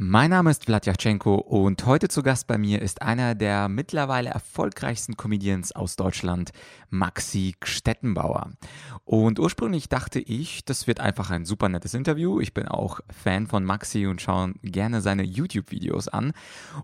Mein Name ist Vladyachenko und heute zu Gast bei mir ist einer der mittlerweile erfolgreichsten Comedians aus Deutschland, Maxi Stettenbauer. Und ursprünglich dachte ich, das wird einfach ein super nettes Interview. Ich bin auch Fan von Maxi und schaue gerne seine YouTube-Videos an.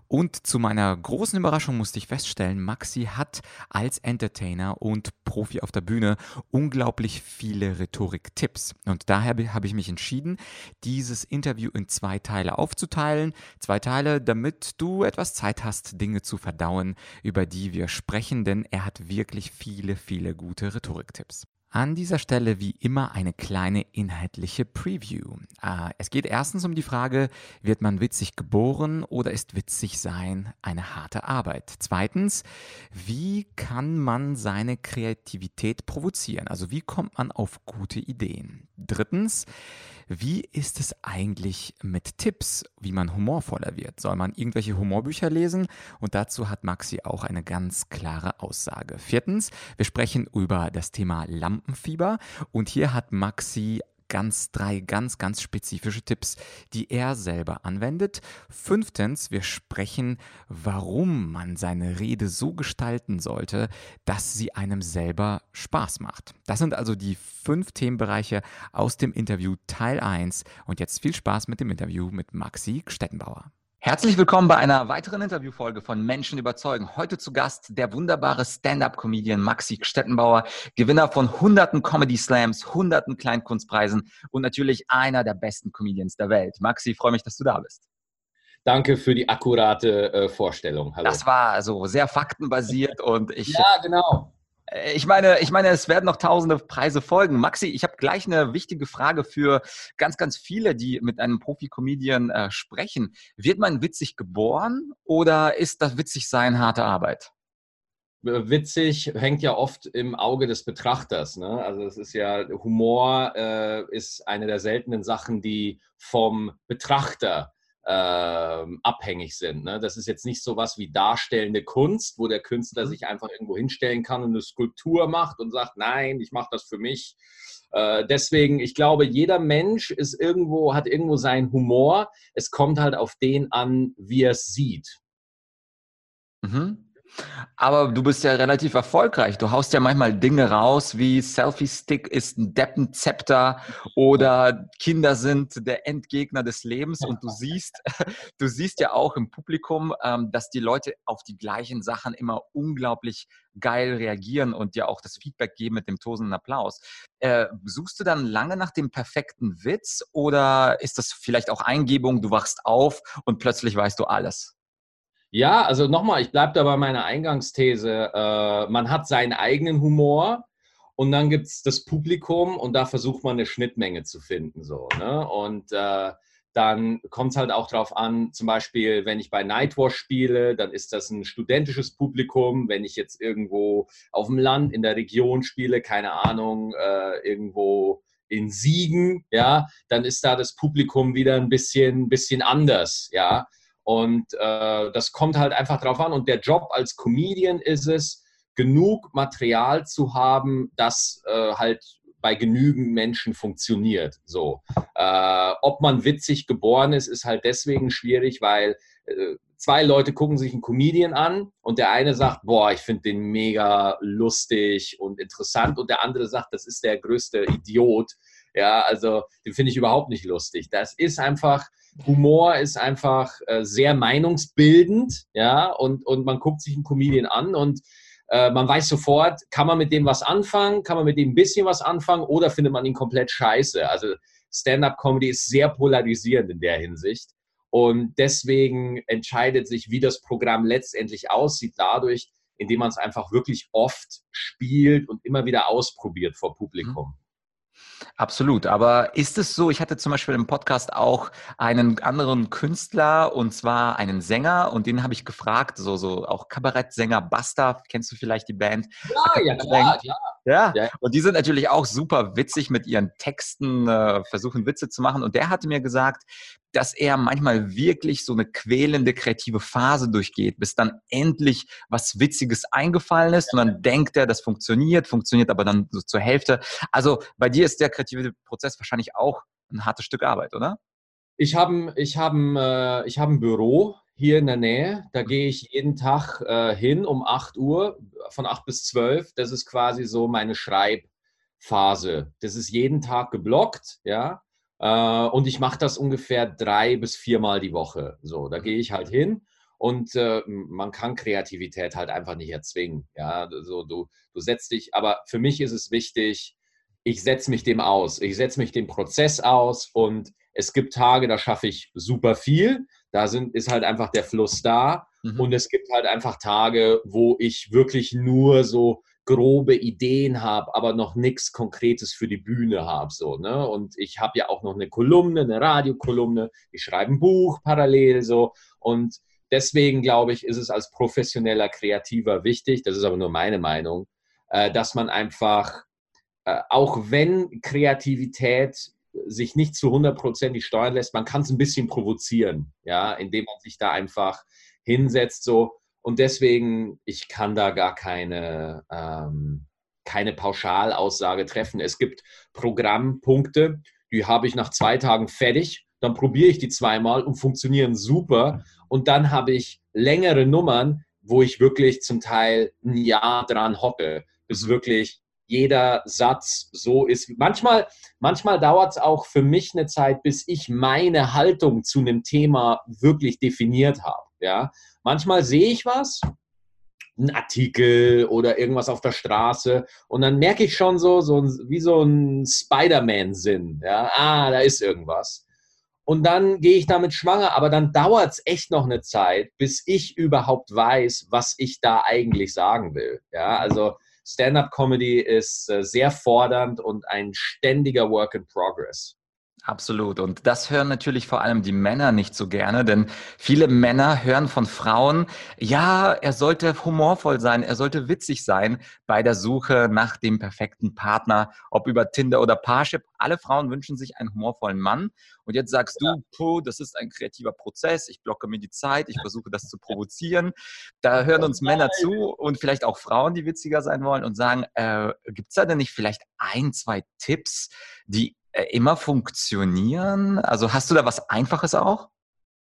Und zu meiner großen Überraschung musste ich feststellen, Maxi hat als Entertainer und Profi auf der Bühne unglaublich viele Rhetorik-Tipps. Und daher habe ich mich entschieden, dieses Interview in zwei Teile aufzuteilen einteilen, zwei Teile, damit du etwas Zeit hast, Dinge zu verdauen, über die wir sprechen, denn er hat wirklich viele, viele gute Rhetoriktipps. An dieser Stelle wie immer eine kleine inhaltliche Preview. Äh, es geht erstens um die Frage, wird man witzig geboren oder ist witzig sein eine harte Arbeit? Zweitens, wie kann man seine Kreativität provozieren? Also wie kommt man auf gute Ideen? Drittens, wie ist es eigentlich mit Tipps, wie man humorvoller wird? Soll man irgendwelche Humorbücher lesen? Und dazu hat Maxi auch eine ganz klare Aussage. Viertens, wir sprechen über das Thema Lampenfieber und hier hat Maxi ganz drei ganz, ganz spezifische Tipps, die er selber anwendet. Fünftens, wir sprechen, warum man seine Rede so gestalten sollte, dass sie einem selber Spaß macht. Das sind also die fünf Themenbereiche aus dem Interview Teil 1 und jetzt viel Spaß mit dem Interview mit Maxi Stettenbauer. Herzlich willkommen bei einer weiteren Interviewfolge von Menschen überzeugen. Heute zu Gast der wunderbare Stand-up-Comedian Maxi Stettenbauer, Gewinner von hunderten Comedy Slams, hunderten Kleinkunstpreisen und natürlich einer der besten Comedians der Welt. Maxi, freue mich, dass du da bist. Danke für die akkurate äh, Vorstellung. Hallo. Das war also sehr faktenbasiert und ich. Ja, genau. Äh, ich meine, ich meine, es werden noch tausende Preise folgen. Maxi, ich habe gleich eine wichtige Frage für ganz, ganz viele, die mit einem Profi-Comedian äh, sprechen. Wird man witzig geboren oder ist das Witzigsein harte Arbeit? Witzig hängt ja oft im Auge des Betrachters. Ne? Also es ist ja, Humor äh, ist eine der seltenen Sachen, die vom Betrachter ähm, abhängig sind. Ne? Das ist jetzt nicht so was wie darstellende Kunst, wo der Künstler mhm. sich einfach irgendwo hinstellen kann und eine Skulptur macht und sagt, nein, ich mache das für mich. Äh, deswegen, ich glaube, jeder Mensch ist irgendwo, hat irgendwo seinen Humor. Es kommt halt auf den an, wie er es sieht. Mhm. Aber du bist ja relativ erfolgreich. Du haust ja manchmal Dinge raus wie Selfie-Stick ist ein Deppenzepter oder Kinder sind der Endgegner des Lebens. Und du siehst, du siehst ja auch im Publikum, ähm, dass die Leute auf die gleichen Sachen immer unglaublich geil reagieren und dir auch das Feedback geben mit dem tosenden Applaus. Äh, suchst du dann lange nach dem perfekten Witz oder ist das vielleicht auch Eingebung, du wachst auf und plötzlich weißt du alles? Ja, also nochmal, ich bleibe da bei meiner Eingangsthese. Äh, man hat seinen eigenen Humor und dann gibt es das Publikum und da versucht man eine Schnittmenge zu finden. So, ne? Und äh, dann kommt es halt auch darauf an, zum Beispiel, wenn ich bei Nightwatch spiele, dann ist das ein studentisches Publikum. Wenn ich jetzt irgendwo auf dem Land, in der Region spiele, keine Ahnung, äh, irgendwo in Siegen, ja, dann ist da das Publikum wieder ein bisschen, bisschen anders, ja. Und äh, das kommt halt einfach drauf an. Und der Job als Comedian ist es, genug Material zu haben, das äh, halt bei genügend Menschen funktioniert. So, äh, ob man witzig geboren ist, ist halt deswegen schwierig, weil äh, zwei Leute gucken sich einen Comedian an und der eine sagt, boah, ich finde den mega lustig und interessant und der andere sagt, das ist der größte Idiot. Ja, also den finde ich überhaupt nicht lustig. Das ist einfach, Humor ist einfach äh, sehr meinungsbildend, ja, und, und man guckt sich einen Comedian an und äh, man weiß sofort, kann man mit dem was anfangen, kann man mit dem ein bisschen was anfangen oder findet man ihn komplett scheiße. Also Stand-up-Comedy ist sehr polarisierend in der Hinsicht. Und deswegen entscheidet sich, wie das Programm letztendlich aussieht, dadurch, indem man es einfach wirklich oft spielt und immer wieder ausprobiert vor Publikum. Absolut. Aber ist es so, ich hatte zum Beispiel im Podcast auch einen anderen Künstler und zwar einen Sänger und den habe ich gefragt, so, so auch Kabarettsänger Basta, kennst du vielleicht die Band? Ja, ja, klar, ja. Ja. ja. und die sind natürlich auch super witzig mit ihren Texten, äh, versuchen Witze zu machen. Und der hatte mir gesagt, dass er manchmal wirklich so eine quälende kreative Phase durchgeht, bis dann endlich was Witziges eingefallen ist und dann denkt er, das funktioniert, funktioniert aber dann so zur Hälfte. Also bei dir ist der kreative Prozess wahrscheinlich auch ein hartes Stück Arbeit, oder? Ich habe ich hab, äh, ich hab ein Büro hier in der Nähe. Da gehe ich jeden Tag äh, hin um 8 Uhr, von 8 bis 12. Das ist quasi so meine Schreibphase. Das ist jeden Tag geblockt, ja. Äh, und ich mache das ungefähr drei bis viermal die Woche. So, da gehe ich halt hin und äh, man kann Kreativität halt einfach nicht erzwingen. Ja, so du, du setzt dich, aber für mich ist es wichtig, ich setze mich dem aus. Ich setze mich dem Prozess aus und es gibt Tage, da schaffe ich super viel. Da sind, ist halt einfach der Fluss da. Mhm. Und es gibt halt einfach Tage, wo ich wirklich nur so grobe Ideen habe, aber noch nichts Konkretes für die Bühne habe. So, ne? Und ich habe ja auch noch eine Kolumne, eine Radiokolumne, ich schreibe ein Buch parallel so. Und deswegen glaube ich, ist es als professioneller Kreativer wichtig, das ist aber nur meine Meinung, äh, dass man einfach, auch wenn Kreativität sich nicht zu hundertprozentig steuern lässt, man kann es ein bisschen provozieren, ja, indem man sich da einfach hinsetzt so und deswegen, ich kann da gar keine, ähm, keine Pauschalaussage treffen. Es gibt Programmpunkte, die habe ich nach zwei Tagen fertig. Dann probiere ich die zweimal und funktionieren super. Und dann habe ich längere Nummern, wo ich wirklich zum Teil ein Jahr dran hocke, bis wirklich jeder Satz so ist. Manchmal, manchmal dauert es auch für mich eine Zeit, bis ich meine Haltung zu einem Thema wirklich definiert habe. Ja? Manchmal sehe ich was, einen Artikel oder irgendwas auf der Straße und dann merke ich schon so, so wie so ein Spider-Man-Sinn. Ja? Ah, da ist irgendwas. Und dann gehe ich damit schwanger, aber dann dauert es echt noch eine Zeit, bis ich überhaupt weiß, was ich da eigentlich sagen will. Ja, also Stand-up-Comedy ist äh, sehr fordernd und ein ständiger Work in Progress. Absolut. Und das hören natürlich vor allem die Männer nicht so gerne, denn viele Männer hören von Frauen, ja, er sollte humorvoll sein, er sollte witzig sein bei der Suche nach dem perfekten Partner, ob über Tinder oder Parship. Alle Frauen wünschen sich einen humorvollen Mann. Und jetzt sagst du, puh, das ist ein kreativer Prozess, ich blocke mir die Zeit, ich versuche das zu provozieren. Da hören uns Männer zu und vielleicht auch Frauen, die witziger sein wollen und sagen, äh, gibt es da denn nicht vielleicht ein, zwei Tipps, die immer funktionieren? Also hast du da was Einfaches auch?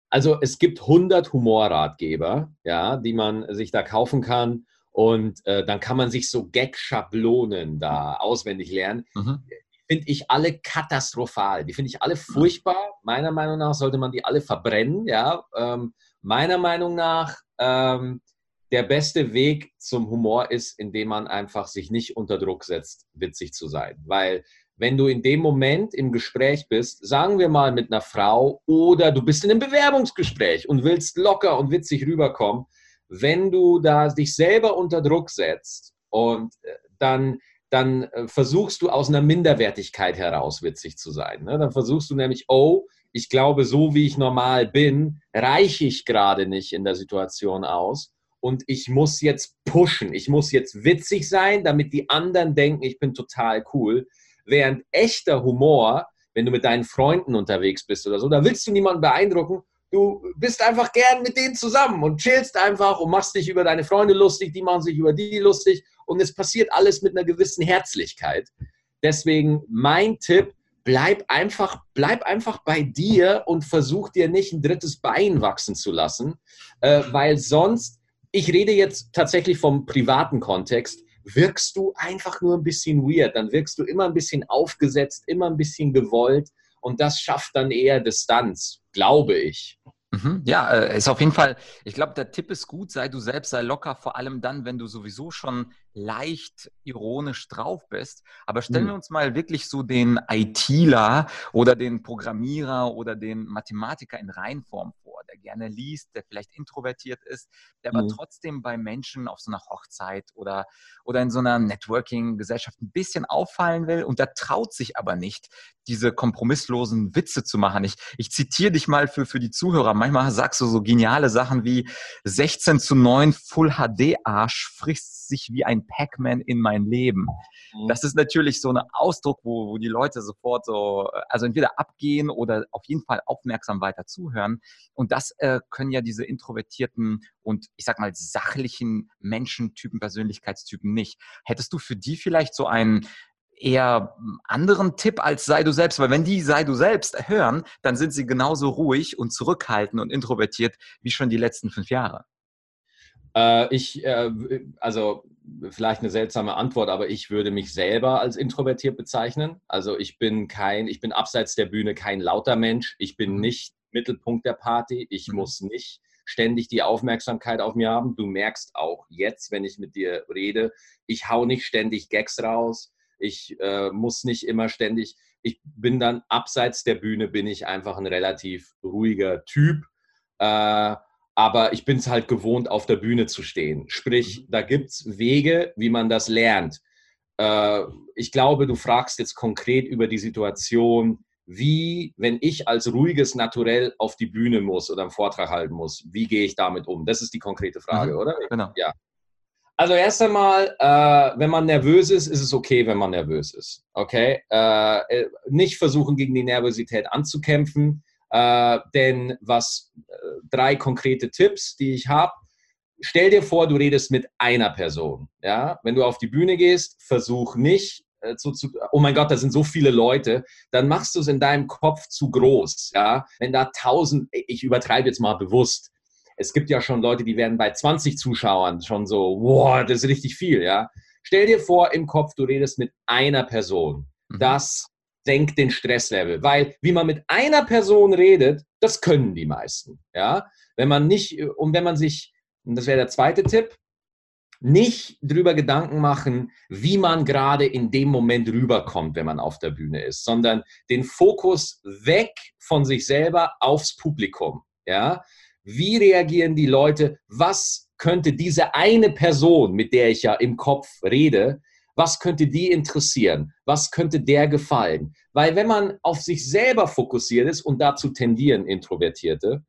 Also es gibt 100 Humorratgeber, ja, die man sich da kaufen kann und äh, dann kann man sich so Gag-Schablonen da auswendig lernen. Mhm. Finde ich alle katastrophal. Die finde ich alle furchtbar. Meiner Meinung nach sollte man die alle verbrennen. Ja, ähm, meiner Meinung nach ähm, der beste Weg zum Humor ist, indem man einfach sich nicht unter Druck setzt, witzig zu sein. Weil wenn du in dem Moment im Gespräch bist, sagen wir mal mit einer Frau oder du bist in einem Bewerbungsgespräch und willst locker und witzig rüberkommen, wenn du da dich selber unter Druck setzt und äh, dann, dann äh, versuchst du aus einer Minderwertigkeit heraus witzig zu sein. Ne? Dann versuchst du nämlich, oh, ich glaube, so wie ich normal bin, reiche ich gerade nicht in der Situation aus und ich muss jetzt pushen, ich muss jetzt witzig sein, damit die anderen denken, ich bin total cool. Während echter Humor, wenn du mit deinen Freunden unterwegs bist oder so, da willst du niemanden beeindrucken. Du bist einfach gern mit denen zusammen und chillst einfach und machst dich über deine Freunde lustig, die machen sich über die lustig und es passiert alles mit einer gewissen Herzlichkeit. Deswegen mein Tipp, bleib einfach, bleib einfach bei dir und versuch dir nicht ein drittes Bein wachsen zu lassen, äh, weil sonst, ich rede jetzt tatsächlich vom privaten Kontext, wirkst du einfach nur ein bisschen weird. Dann wirkst du immer ein bisschen aufgesetzt, immer ein bisschen gewollt und das schafft dann eher Distanz, glaube ich. Mhm. Ja, äh, ist auf jeden Fall, ich glaube, der Tipp ist gut, sei du selbst, sei locker, vor allem dann, wenn du sowieso schon leicht ironisch drauf bist. Aber stellen mhm. wir uns mal wirklich so den ITler oder den Programmierer oder den Mathematiker in Reinform vor. Der gerne liest, der vielleicht introvertiert ist, der mhm. aber trotzdem bei Menschen auf so einer Hochzeit oder, oder in so einer Networking-Gesellschaft ein bisschen auffallen will und der traut sich aber nicht, diese kompromisslosen Witze zu machen. Ich, ich zitiere dich mal für, für die Zuhörer. Manchmal sagst du so geniale Sachen wie 16 zu 9 Full HD Arsch frisst sich wie ein Pac-Man in mein Leben. Mhm. Das ist natürlich so ein Ausdruck, wo, wo die Leute sofort so, also entweder abgehen oder auf jeden Fall aufmerksam weiter zuhören. Und das äh, können ja diese introvertierten und ich sag mal sachlichen Menschentypen, Persönlichkeitstypen nicht. Hättest du für die vielleicht so einen eher anderen Tipp als sei du selbst, weil wenn die sei du selbst hören, dann sind sie genauso ruhig und zurückhaltend und introvertiert wie schon die letzten fünf Jahre. Äh, ich, äh, also vielleicht eine seltsame Antwort, aber ich würde mich selber als introvertiert bezeichnen. Also ich bin kein, ich bin abseits der Bühne kein lauter Mensch. Ich bin mhm. nicht Mittelpunkt der Party. Ich mhm. muss nicht ständig die Aufmerksamkeit auf mir haben. Du merkst auch jetzt, wenn ich mit dir rede, ich hau nicht ständig Gags raus. Ich äh, muss nicht immer ständig, ich bin dann abseits der Bühne, bin ich einfach ein relativ ruhiger Typ. Äh, aber ich bin es halt gewohnt, auf der Bühne zu stehen. Sprich, mhm. da gibt es Wege, wie man das lernt. Äh, ich glaube, du fragst jetzt konkret über die Situation, wie, wenn ich als ruhiges Naturell auf die Bühne muss oder einen Vortrag halten muss, wie gehe ich damit um? Das ist die konkrete Frage, mhm. oder? Genau. Ja. Also erst einmal, äh, wenn man nervös ist, ist es okay, wenn man nervös ist. Okay? Äh, äh nicht versuchen, gegen die Nervosität anzukämpfen. Äh, denn was äh, drei konkrete Tipps, die ich habe. Stell dir vor, du redest mit einer Person. Ja? Wenn du auf die Bühne gehst, versuch nicht äh, zu, zu, oh mein Gott, da sind so viele Leute, dann machst du es in deinem Kopf zu groß. Ja? Wenn da tausend, ich übertreibe jetzt mal bewusst, es gibt ja schon Leute, die werden bei 20 Zuschauern schon so, wow, das ist richtig viel. Ja? Stell dir vor, im Kopf, du redest mit einer Person. Mhm. Das senkt den Stresslevel, weil wie man mit einer Person redet, das können die meisten. Ja, wenn man nicht und wenn man sich, und das wäre der zweite Tipp, nicht drüber Gedanken machen, wie man gerade in dem Moment rüberkommt, wenn man auf der Bühne ist, sondern den Fokus weg von sich selber aufs Publikum. Ja, wie reagieren die Leute? Was könnte diese eine Person, mit der ich ja im Kopf rede, was könnte die interessieren? Was könnte der gefallen? Weil wenn man auf sich selber fokussiert ist und dazu tendieren Introvertierte,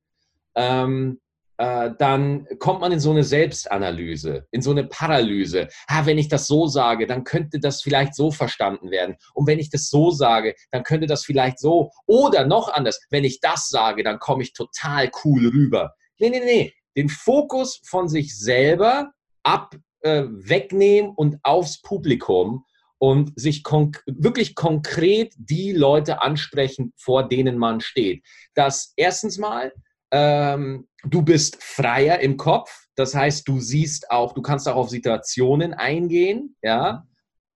ähm, äh, dann kommt man in so eine Selbstanalyse, in so eine Paralyse. Ah, wenn ich das so sage, dann könnte das vielleicht so verstanden werden. Und wenn ich das so sage, dann könnte das vielleicht so. Oder noch anders, wenn ich das sage, dann komme ich total cool rüber. Nee, nee, nee. Den Fokus von sich selber ab äh, wegnehmen und aufs Publikum und sich konk wirklich konkret die Leute ansprechen, vor denen man steht. Das erstens mal, ähm, du bist freier im Kopf, das heißt, du siehst auch, du kannst auch auf Situationen eingehen, ja,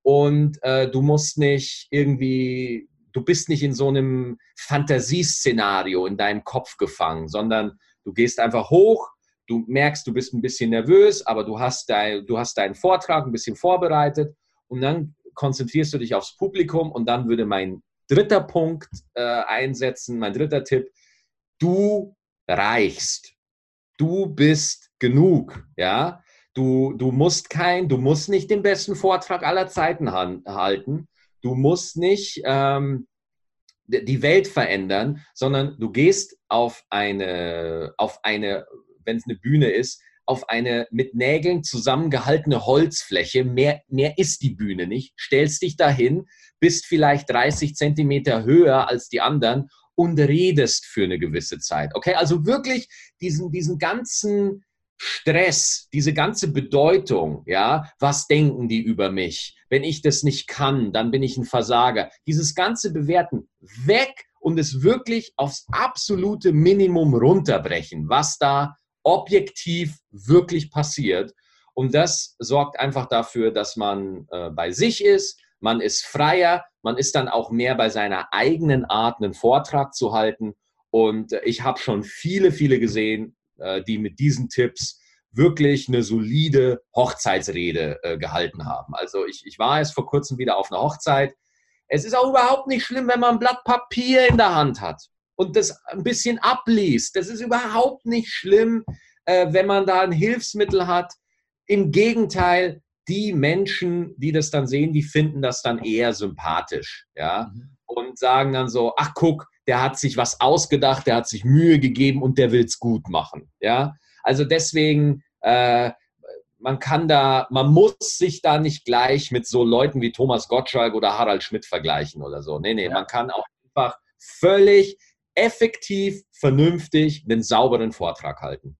und äh, du musst nicht irgendwie, du bist nicht in so einem Fantasieszenario in deinem Kopf gefangen, sondern du gehst einfach hoch, du merkst, du bist ein bisschen nervös, aber du hast, dein, du hast deinen Vortrag ein bisschen vorbereitet und dann konzentrierst du dich aufs Publikum und dann würde mein dritter Punkt äh, einsetzen, mein dritter Tipp, du reichst. Du bist genug, ja. Du, du musst kein, du musst nicht den besten Vortrag aller Zeiten halten. Du musst nicht ähm, die Welt verändern, sondern du gehst auf eine, auf eine wenn es eine Bühne ist, auf eine mit Nägeln zusammengehaltene Holzfläche. Mehr, mehr ist die Bühne nicht. Stellst dich dahin, bist vielleicht 30 Zentimeter höher als die anderen und redest für eine gewisse Zeit. Okay, also wirklich diesen, diesen ganzen Stress, diese ganze Bedeutung, ja, was denken die über mich? Wenn ich das nicht kann, dann bin ich ein Versager. Dieses ganze Bewerten weg und es wirklich aufs absolute Minimum runterbrechen, was da objektiv wirklich passiert. Und das sorgt einfach dafür, dass man äh, bei sich ist, man ist freier, man ist dann auch mehr bei seiner eigenen Art, einen Vortrag zu halten. Und äh, ich habe schon viele, viele gesehen, äh, die mit diesen Tipps wirklich eine solide Hochzeitsrede äh, gehalten haben. Also ich, ich war jetzt vor kurzem wieder auf einer Hochzeit. Es ist auch überhaupt nicht schlimm, wenn man ein Blatt Papier in der Hand hat und das ein bisschen abliest. Das ist überhaupt nicht schlimm, äh, wenn man da ein Hilfsmittel hat. Im Gegenteil, die Menschen, die das dann sehen, die finden das dann eher sympathisch, ja, mhm. und sagen dann so, ach guck, der hat sich was ausgedacht, der hat sich Mühe gegeben und der will es gut machen, ja. Also deswegen, äh, man kann da, man muss sich da nicht gleich mit so Leuten wie Thomas Gottschalk oder Harald Schmidt vergleichen oder so. Nee, nee, ja. man kann auch einfach völlig effektiv, vernünftig einen sauberen Vortrag halten.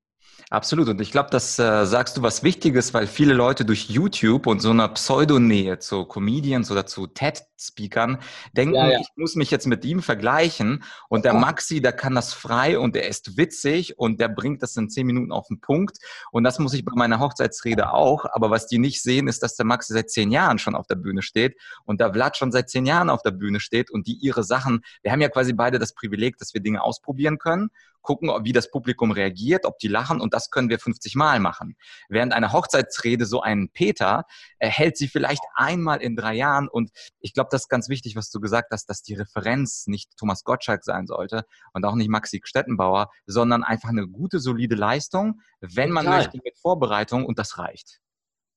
Absolut. Und ich glaube, das äh, sagst du was Wichtiges, weil viele Leute durch YouTube und so einer Pseudonähe zu Comedians oder zu TED-Speakern denken, ja, ja. ich muss mich jetzt mit ihm vergleichen. Und der Maxi, der kann das frei und er ist witzig und der bringt das in zehn Minuten auf den Punkt. Und das muss ich bei meiner Hochzeitsrede auch. Aber was die nicht sehen, ist, dass der Maxi seit zehn Jahren schon auf der Bühne steht und der Vlad schon seit zehn Jahren auf der Bühne steht und die ihre Sachen, wir haben ja quasi beide das Privileg, dass wir Dinge ausprobieren können gucken, wie das Publikum reagiert, ob die lachen und das können wir 50 Mal machen. Während eine Hochzeitsrede so ein Peter äh, hält sie vielleicht einmal in drei Jahren und ich glaube, das ist ganz wichtig, was du gesagt hast, dass die Referenz nicht Thomas Gottschalk sein sollte und auch nicht Maxi Stettenbauer, sondern einfach eine gute, solide Leistung, wenn Total. man möchte mit Vorbereitung und das reicht.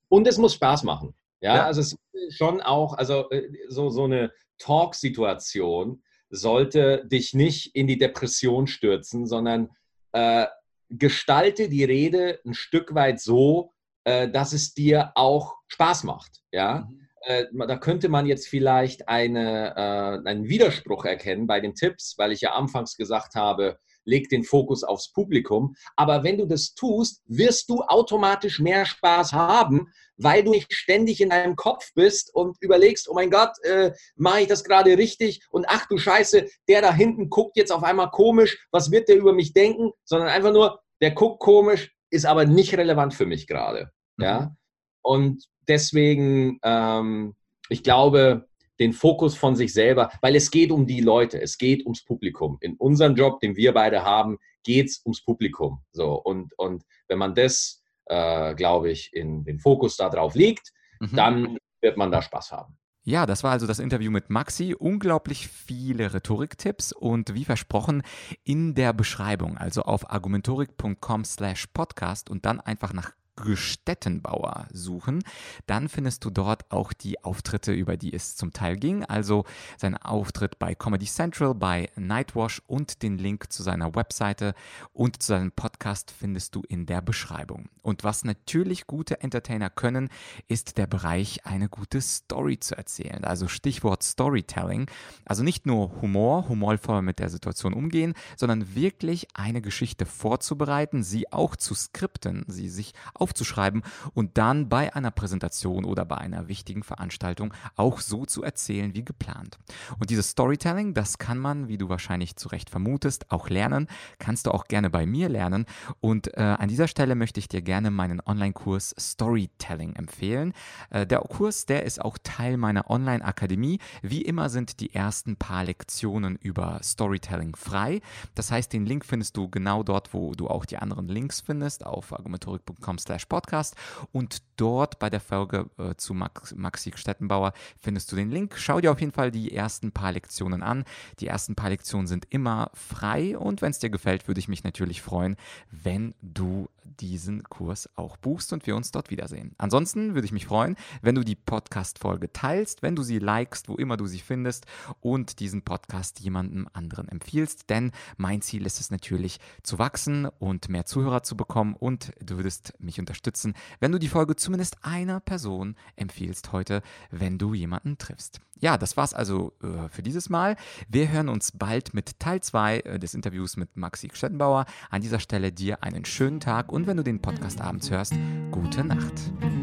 Und es muss Spaß machen. Ja, ja. also es ist schon auch, also äh, so, so eine Talk-Situation, sollte dich nicht in die Depression stürzen, sondern äh, gestalte die Rede ein Stück weit so, äh, dass es dir auch Spaß macht. Ja? Mhm. Äh, da könnte man jetzt vielleicht eine, äh, einen Widerspruch erkennen bei den Tipps, weil ich ja anfangs gesagt habe, leg den Fokus aufs Publikum. Aber wenn du das tust, wirst du automatisch mehr Spaß haben, weil du nicht ständig in deinem Kopf bist und überlegst, oh mein Gott, äh, mache ich das gerade richtig? Und ach du Scheiße, der da hinten guckt jetzt auf einmal komisch, was wird der über mich denken? Sondern einfach nur, der guckt komisch, ist aber nicht relevant für mich gerade. Mhm. Ja? Und deswegen, ähm, ich glaube, den Fokus von sich selber, weil es geht um die Leute, es geht ums Publikum. In unserem Job, den wir beide haben, geht es ums Publikum. So, und, und wenn man das, äh, glaube ich, in den Fokus darauf legt, mhm. dann wird man da Spaß haben. Ja, das war also das Interview mit Maxi. Unglaublich viele Rhetoriktipps und wie versprochen in der Beschreibung, also auf argumentorik.com slash podcast und dann einfach nach Gestettenbauer suchen, dann findest du dort auch die Auftritte, über die es zum Teil ging. Also sein Auftritt bei Comedy Central, bei Nightwash und den Link zu seiner Webseite und zu seinem Podcast findest du in der Beschreibung. Und was natürlich gute Entertainer können, ist der Bereich, eine gute Story zu erzählen. Also Stichwort Storytelling. Also nicht nur Humor, humorvoll mit der Situation umgehen, sondern wirklich eine Geschichte vorzubereiten, sie auch zu skripten, sie sich auch aufzuschreiben und dann bei einer Präsentation oder bei einer wichtigen Veranstaltung auch so zu erzählen wie geplant. Und dieses Storytelling, das kann man, wie du wahrscheinlich zu Recht vermutest, auch lernen. Kannst du auch gerne bei mir lernen. Und äh, an dieser Stelle möchte ich dir gerne meinen Online-Kurs Storytelling empfehlen. Äh, der Kurs, der ist auch Teil meiner Online-Akademie. Wie immer sind die ersten paar Lektionen über Storytelling frei. Das heißt, den Link findest du genau dort, wo du auch die anderen Links findest, auf argumentorik.com slash podcast und dort bei der Folge äh, zu Max, Maxi Stettenbauer findest du den Link. Schau dir auf jeden Fall die ersten paar Lektionen an. Die ersten paar Lektionen sind immer frei und wenn es dir gefällt, würde ich mich natürlich freuen, wenn du diesen Kurs auch buchst und wir uns dort wiedersehen. Ansonsten würde ich mich freuen, wenn du die Podcast-Folge teilst, wenn du sie likest, wo immer du sie findest und diesen Podcast jemandem anderen empfiehlst, denn mein Ziel ist es natürlich zu wachsen und mehr Zuhörer zu bekommen und du würdest mich unterstützen, wenn du die Folge zumindest einer Person empfiehlst heute, wenn du jemanden triffst. Ja, das war's also äh, für dieses Mal. Wir hören uns bald mit Teil 2 äh, des Interviews mit Maxi Stettenbauer. An dieser Stelle dir einen schönen Tag und wenn du den Podcast abends hörst, gute Nacht.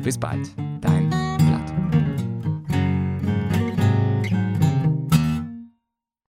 Bis bald, dein